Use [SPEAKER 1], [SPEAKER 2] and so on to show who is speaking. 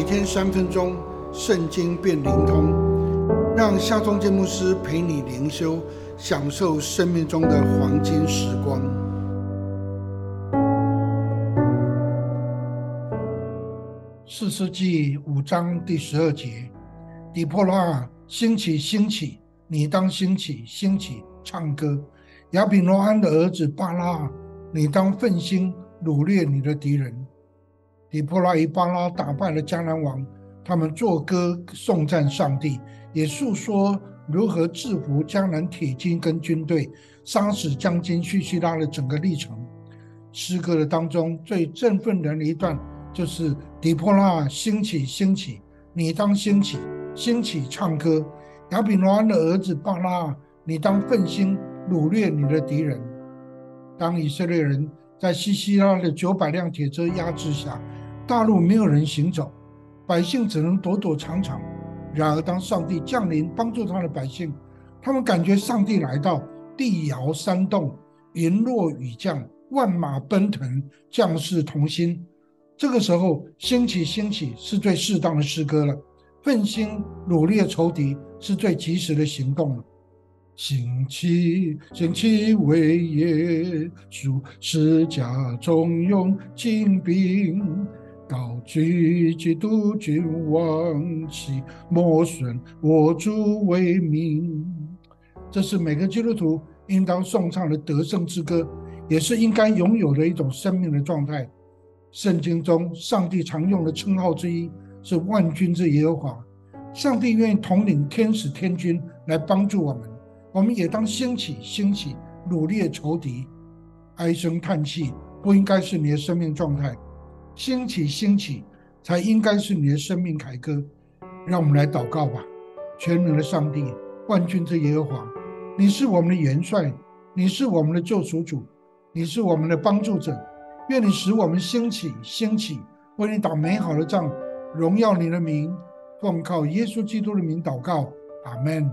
[SPEAKER 1] 每天三分钟，圣经变灵通，让夏忠建牧师陪你灵修，享受生命中的黄金时光。四世纪五章第十二节，底波拉兴起，兴起，你当兴起，兴起，唱歌。亚比罗安的儿子巴拉，你当奋心掳掠你的敌人。底波拉与巴拉打败了迦南王，他们作歌颂赞上帝，也诉说如何制服迦南铁军跟军队，杀死将军叙西拉的整个历程。诗歌的当中最振奋人的一段，就是底波拉兴起，兴起，你当兴起，兴起唱歌。亚比罗安的儿子巴拉，你当奋心。掳掠你的敌人。当以色列人在西西拉的九百辆铁车压制下，大陆没有人行走，百姓只能躲躲藏藏。然而，当上帝降临帮助他的百姓，他们感觉上帝来到，地摇山动，云落雨降，万马奔腾，将士同心。这个时候，兴起兴起是最适当的诗歌了。奋心努力的仇敌是最及时的行动了。兴起，兴起为耶稣，施家中用精兵，高举基督君王旗，莫损我主为名。这是每个基督徒应当颂唱的得胜之歌，也是应该拥有的一种生命的状态。圣经中，上帝常用的称号之一是万军之耶和华。上帝愿意统领天使天军来帮助我们。我们也当兴起，兴起，努力仇敌，唉声叹气不应该是你的生命状态，兴起，兴起才应该是你的生命凯歌。让我们来祷告吧，全能的上帝，万军之耶和华，你是我们的元帅，你是我们的救赎主，你是我们的帮助者。愿你使我们兴起，兴起，为你打美好的仗，荣耀你的名，奉靠耶稣基督的名祷告，阿门。